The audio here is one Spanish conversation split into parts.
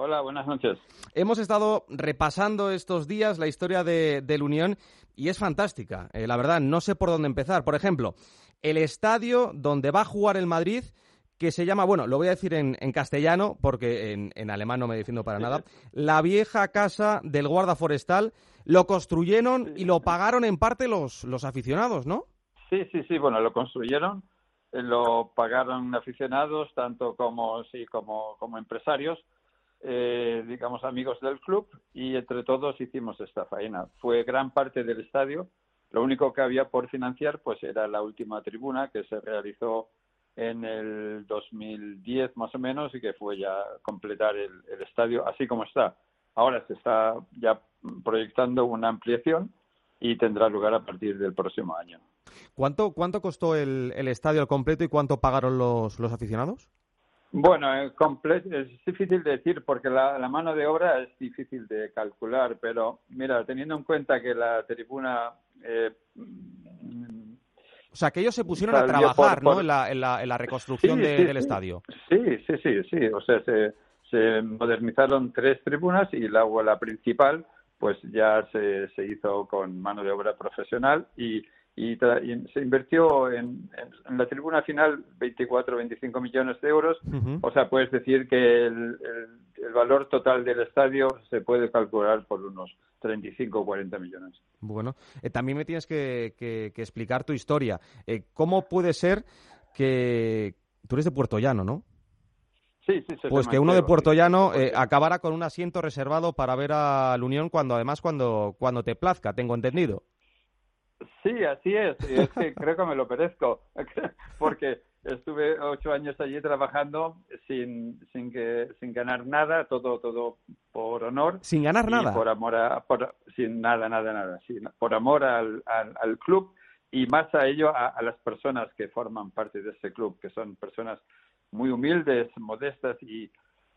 Hola, buenas noches. Hemos estado repasando estos días la historia de, del Unión y es fantástica. Eh, la verdad, no sé por dónde empezar. Por ejemplo, el estadio donde va a jugar el Madrid que se llama, bueno, lo voy a decir en, castellano porque en, alemán no me defiendo para nada, la vieja casa del guarda forestal, lo construyeron y lo pagaron en parte los, los aficionados, ¿no? Sí, sí, sí, bueno, lo construyeron, eh, lo pagaron aficionados, tanto como, sí, como, como empresarios, eh, digamos, amigos del club, y entre todos hicimos esta faena. Fue gran parte del estadio, lo único que había por financiar, pues era la última tribuna que se realizó en el 2010 más o menos y que fue ya completar el, estadio así como está. Ahora se está ya proyectando una ampliación y tendrá lugar a partir del próximo año. ¿Cuánto, cuánto costó el, el estadio al completo y cuánto pagaron los, los aficionados? Bueno, es difícil de decir porque la, la, mano de obra es difícil de calcular, pero mira, teniendo en cuenta que la tribuna eh, o sea, que ellos se pusieron a trabajar, ¿no? En, la, en, la, en, la, reconstrucción del estadio. Sí, sí, sí, sí. O sea, se, se modernizaron tres tribunas y la, la principal, pues ya se, se hizo con mano de obra profesional y y, se invirtió en, la tribuna final 24 o 25 millones de euros. O sea, puedes decir que el, valor total del estadio se puede calcular por unos 35 o 40 millones. Bueno, eh, también me tienes que, explicar tu historia. Eh, ¿Cómo puede ser que tú eres de Puerto Llano, no? Sí, sí, pues que uno de Puerto Llano eh, acabara con un asiento reservado para ver a la Unión cuando además cuando, cuando te plazca, tengo entendido. Sí, así es. Y es que creo que me lo perezco, porque estuve ocho años allí trabajando sin, sin, que, sin ganar nada, todo, todo por honor. Sin ganar nada. Por amor a, por, sin nada, nada, nada. por amor al, al, club y más a ello a, a, las personas que forman parte de este club, que son personas muy humildes, modestas y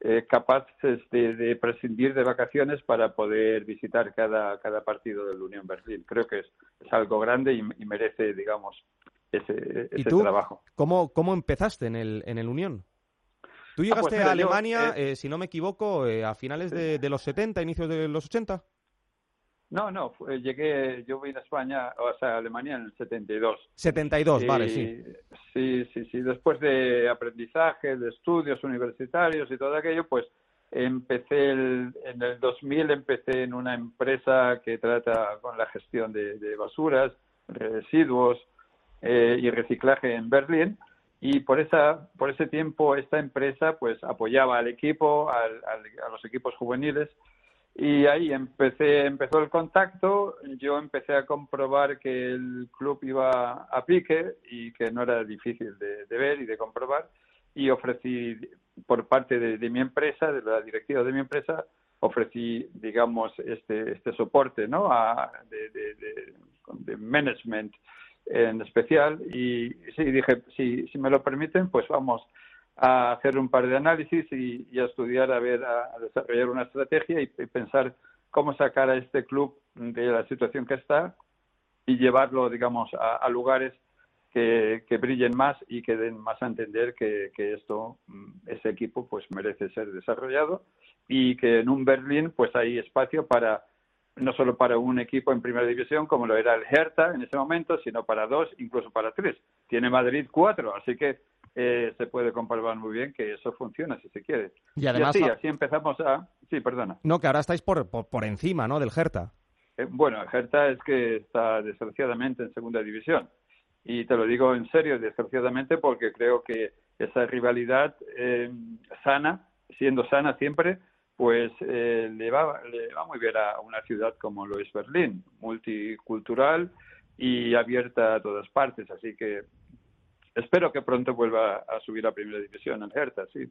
eh, capaces de, prescindir de vacaciones para poder visitar cada, cada partido del Unión Berlín. Creo que es, algo grande y, merece, digamos, ese, ese trabajo. ¿cómo, ¿Cómo empezaste en el, en el Unión? Tú ah, llegaste pues a Alemania, eh, si no me equivoco, eh, a finales de, de, los 70, inicios de los 80. No, no, llegué, yo vine a España, o sea, a Alemania en el 72. 72, vale, sí. Sí, sí, sí. Después de aprendizaje, de estudios universitarios y todo aquello, pues empecé en el 2000 empecé en una empresa que trata con la gestión de, basuras, residuos eh, y reciclaje en Berlín y por esa por ese tiempo esta empresa pues apoyaba al equipo a los equipos juveniles y ahí empecé, empezó el contacto, yo empecé a comprobar que el club iba a pique y que no era difícil de, ver y de comprobar. Y ofrecí por parte de, mi empresa, de la directiva de mi empresa, ofrecí, digamos, este, este soporte ¿no? de, de, management en especial. Y sí, dije, si, si me lo permiten, pues vamos a hacer un par de análisis y, a estudiar, a ver, a, desarrollar una estrategia y, pensar cómo sacar a este club de la situación que está y llevarlo, digamos, a, lugares que, brillen más y que den más a entender que, esto, mm, ese equipo, pues merece ser desarrollado y que en un Berlín, pues hay espacio para no solo para un equipo en primera división como lo era el Hertha en ese momento, sino para dos, incluso para tres. Tiene Madrid cuatro, así que eh, se puede comprobar muy bien que eso funciona si se quiere. Y además. así, así empezamos a. Sí, perdona. No, que ahora estáis por, por, encima, ¿no? Del Hertha. Eh, bueno, el Hertha es que está desgraciadamente en segunda división. Y te lo digo en serio, desgraciadamente, porque creo que esa rivalidad eh, sana, siendo sana siempre, pues le, va, le va muy bien a una ciudad como lo es Berlín, multicultural y abierta a todas partes. Así que espero que pronto vuelva a subir a primera división en Hertha, sí.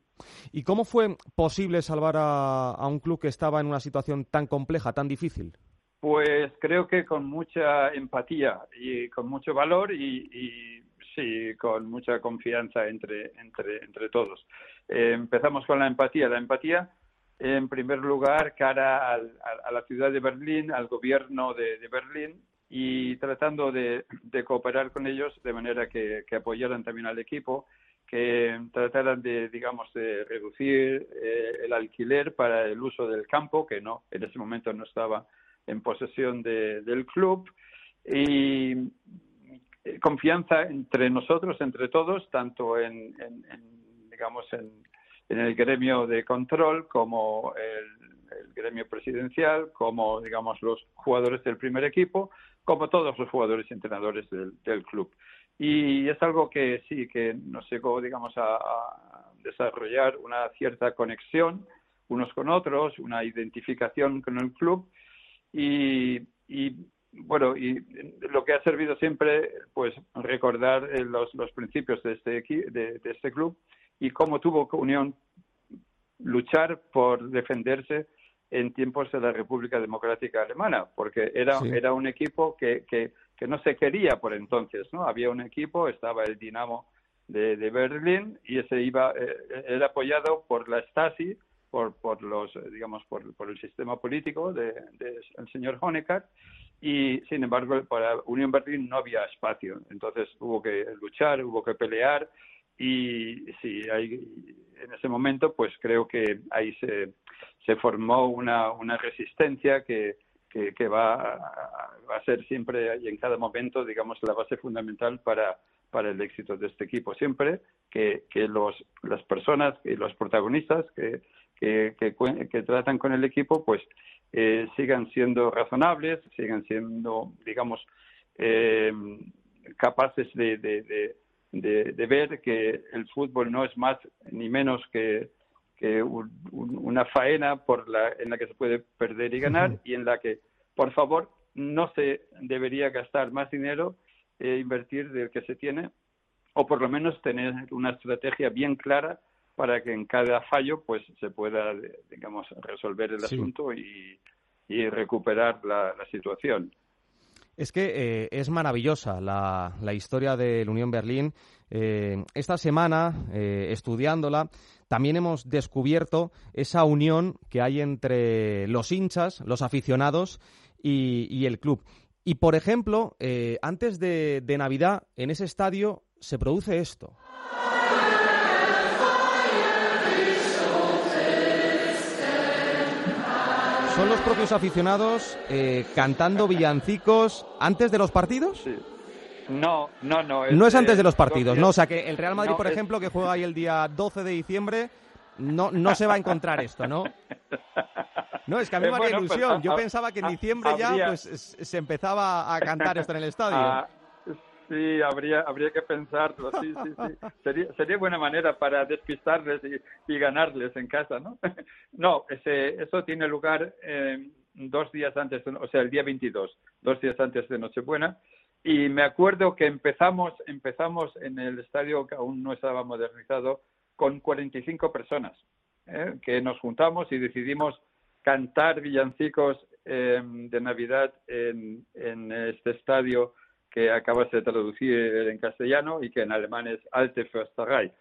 ¿Y cómo fue posible salvar a, un club que estaba en una situación tan compleja, tan difícil? Pues creo que con mucha empatía y con mucho valor y, sí, con mucha confianza entre, entre, entre todos. Eh, empezamos con la empatía. La empatía, en primer lugar, cara a, la ciudad de Berlín, al gobierno de Berlín, y tratando de, cooperar con ellos de manera que, apoyaran también al equipo, que trataran de, digamos, de reducir eh, el alquiler para el uso del campo, que no, en ese momento no estaba en posesión del club, y eh, confianza entre nosotros, entre todos, tanto en, digamos, en, el gremio de control como el, gremio presidencial, como, digamos, los jugadores del primer equipo, como todos los jugadores y entrenadores del club. Y es algo que sí, que nos llegó, digamos, a, desarrollar una cierta conexión unos con otros, una identificación con el club y, bueno, y lo que ha servido siempre, pues, recordar eh, los, los principios de este, de, de este club y cómo tuvo Unión luchar por defenderse en tiempos de la República Democrática Alemana, porque era, era un equipo que, que, que, no se quería por entonces, ¿no? Había un equipo, estaba el Dinamo de, de Berlín y ese iba, eh, era apoyado por la Stasi, por, por los, digamos, por, por el sistema político del de, el señor Honecker y, sin embargo, para Unión Berlín no había espacio. Entonces hubo que luchar, hubo que pelear y sí, hay, en ese momento, pues creo que ahí se, se formó una, una resistencia que, que, va, a, va, a, ser siempre y en cada momento, digamos, la base fundamental para, para el éxito de este equipo. Siempre que, que los, las personas y los protagonistas que, que, que, tratan con el equipo, pues eh, sigan siendo razonables, sigan siendo, digamos, eh, capaces de, de, de, ver que el fútbol no es más ni menos que que una faena por la, en la que se puede perder y ganar y en la que, por favor, no se debería gastar más dinero e invertir del que se tiene, o por lo menos tener una estrategia bien clara para que en cada fallo pues se pueda, digamos, resolver el asunto y, y recuperar la, la situación. Es que eh, es maravillosa la, la, historia del Unión Berlín. Eh, esta semana, eh, estudiándola, también hemos descubierto esa unión que hay entre los hinchas, los aficionados y, el club. Y, por ejemplo, antes de, de Navidad, en ese estadio se produce esto. ¿Son los propios aficionados eh, cantando villancicos antes de los partidos? Sí. No, no, no. no es antes de los partidos, no. O sea, que el Real Madrid, por ejemplo, que juega ahí el día 12 de diciembre, no, no se va a encontrar esto, ¿no? No, es que a mí me haría pues, ilusión. Yo pensaba que en diciembre ya pues, se empezaba a cantar esto en el estadio. Ah, Sí, habría, habría que pensarlo, sí, sí, sí. Sería, sería buena manera para despistarles y, ganarles en casa, ¿no? No, ese, eso tiene lugar eh, dos días antes, o sea, el día 22, dos días antes de Nochebuena. Y me acuerdo que empezamos, empezamos en el estadio que aún no estaba modernizado con 45 personas, ¿eh? que nos juntamos y decidimos cantar villancicos eh, de Navidad en, en este estadio que acabas de traducir en castellano y que en alemán es Alte Försterei.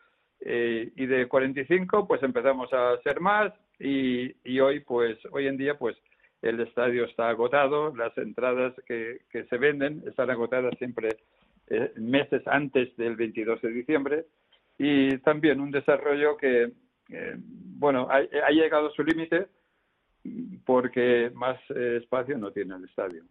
Eh, y de 45 pues empezamos a ser más y, y, hoy pues hoy en día pues el estadio está agotado, las entradas que, que se venden están agotadas siempre eh, meses antes del 22 de diciembre y también un desarrollo que eh, bueno ha, ha, llegado a su límite porque más espacio no tiene el estadio.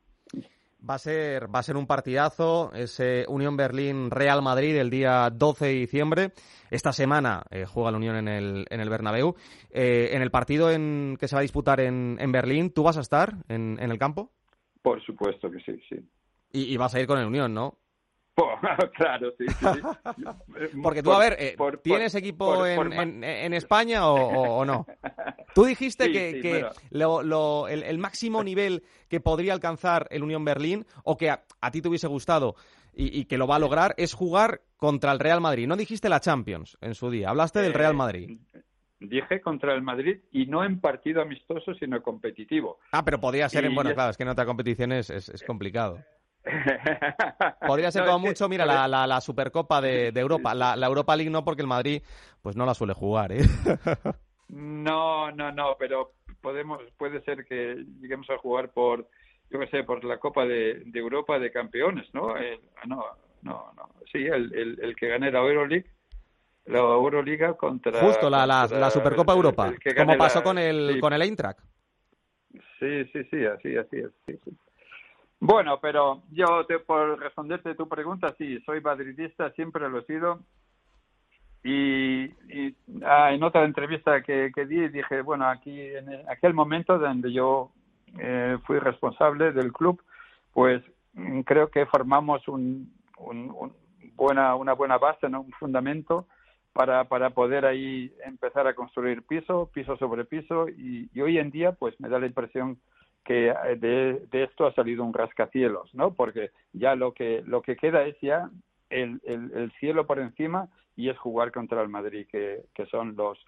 Va a ser, va a ser un partidazo, ese Unión Berlín Real Madrid el día 12 de diciembre. Esta semana eh, juega la Unión en el, en el Bernabéu. Eh, en el partido en, que se va a disputar en, en Berlín, ¿tú vas a estar en, en, el campo? Por supuesto que sí, sí. Y, y vas a ir con el Unión, ¿no? claro, sí. sí. Porque tú, a ver, eh, ¿tienes equipo en, en, en, España o, o, no? Tú dijiste sí, que, sí, que bueno. lo, lo, el, el, máximo nivel que podría alcanzar el Unión Berlín o que a, a ti te hubiese gustado y, y, que lo va a lograr es jugar contra el Real Madrid. No dijiste la Champions en su día, hablaste del Real Madrid. Eh, dije contra el Madrid y no en partido amistoso, sino competitivo. Ah, pero podría ser y en, bueno, es... claro, es que en otra competición es, es, es complicado. Podría ser no, como mucho, mira, la, la, la Supercopa de, de Europa. La, la, Europa League no, porque el Madrid pues no la suele jugar, ¿eh? No, no, no, pero podemos, puede ser que lleguemos a jugar por, yo qué sé, por la Copa de, de Europa de Campeones, ¿no? El, no, no, no. Sí, el, el, el que gane la Euroleague la Euroliga contra... Justo, la, la, Supercopa Europa, como pasó con el, con el Eintracht. Sí, sí, sí, así, así es. Sí, sí. Bueno, pero yo, te, por responderte tu pregunta, sí, soy madridista, siempre lo he sido. Y, y ah, en otra entrevista que, di, dije, bueno, aquí en aquel momento donde yo eh, fui responsable del club, pues mm, creo que formamos un, buena, una buena base, ¿no? un fundamento para, para poder ahí empezar a construir piso, piso sobre piso. Y hoy en día, pues me da la impresión que eh, de, de, esto ha salido un rascacielos, ¿no? Porque ya lo que lo que queda es ya el, el, el cielo por encima y es jugar contra el Madrid, que, que son los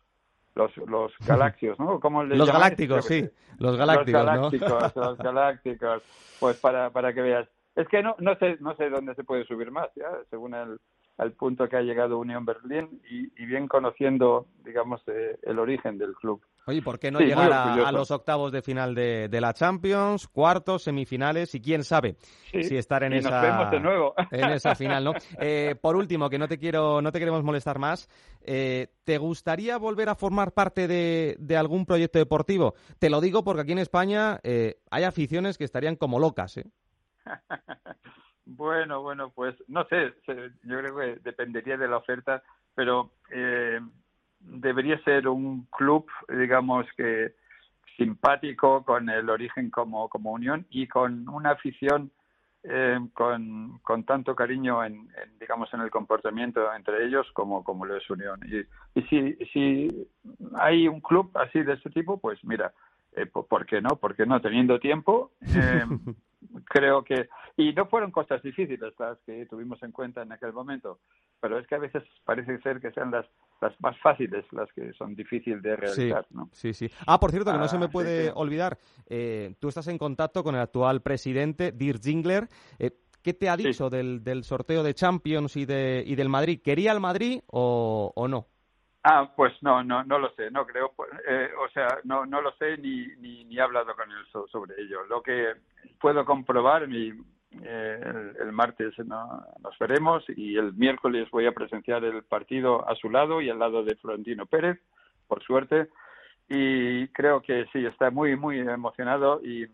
los los galaxios, ¿no? ¿Cómo los galácticos, sí, los galácticos, los galácticos, los galácticos, pues para para que veas. Es que no no sé no sé dónde se puede subir más, ya, según el al punto que ha llegado Unión Berlín y, y bien conociendo, digamos, eh, el origen del club. Oye, ¿por qué no llegar a, los octavos de final de, de, la Champions, cuartos, semifinales y quién sabe si estar en esa en esa final, ¿no? Eh, por último, que no te quiero, no te queremos molestar más, eh, ¿te gustaría volver a formar parte de, de, algún proyecto deportivo? Te lo digo porque aquí en España eh, hay aficiones que estarían como locas, ¿eh? Bueno, bueno, pues no sé, yo creo que dependería de la oferta, pero eh, debería ser un club, digamos que simpático, con el origen como, como unión y con una afición eh, con, con tanto cariño en, digamos en el comportamiento entre ellos como como lo es unión y, y si si hay un club así de este tipo pues mira eh, ¿por qué no? Porque no teniendo tiempo eh, creo que y no fueron cosas difíciles las que tuvimos en cuenta en aquel momento pero es que a veces parece ser que sean las las más fáciles las que son difíciles de realizar sí, sí sí. Ah por cierto que no se me ah, puede olvidar. Eh, tú estás en contacto con el actual presidente Dirk Zingler. Eh, ¿Qué te ha dicho del, del sorteo de Champions y, de, y del Madrid? ¿Quería el Madrid o, o no? Ah, pues no, no, no lo sé, no creo, pues, eh, o sea, no, no lo sé ni, ni, ni he hablado con él sobre ello. Lo que puedo comprobar, mi, eh, el, martes nos veremos y el miércoles voy a presenciar el partido a su lado y al lado de Florentino Pérez, por suerte, y creo que sí, está muy, muy emocionado y,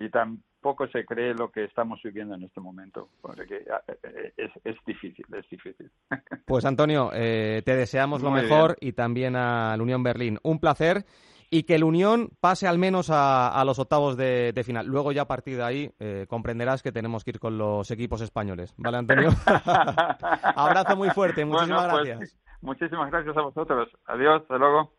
y tan, poco se cree lo que estamos viviendo en este momento, porque eh, eh, es, es difícil, es difícil. Pues Antonio, eh, te deseamos lo mejor y también a la Unión Berlín. Un placer y que el Unión pase al menos a, los octavos de, final. Luego ya a partir de ahí comprenderás que tenemos que ir con los equipos españoles. ¿Vale, Antonio? Abrazo muy fuerte, muchísimas pues gracias. muchísimas gracias a vosotros. Adiós, hasta luego.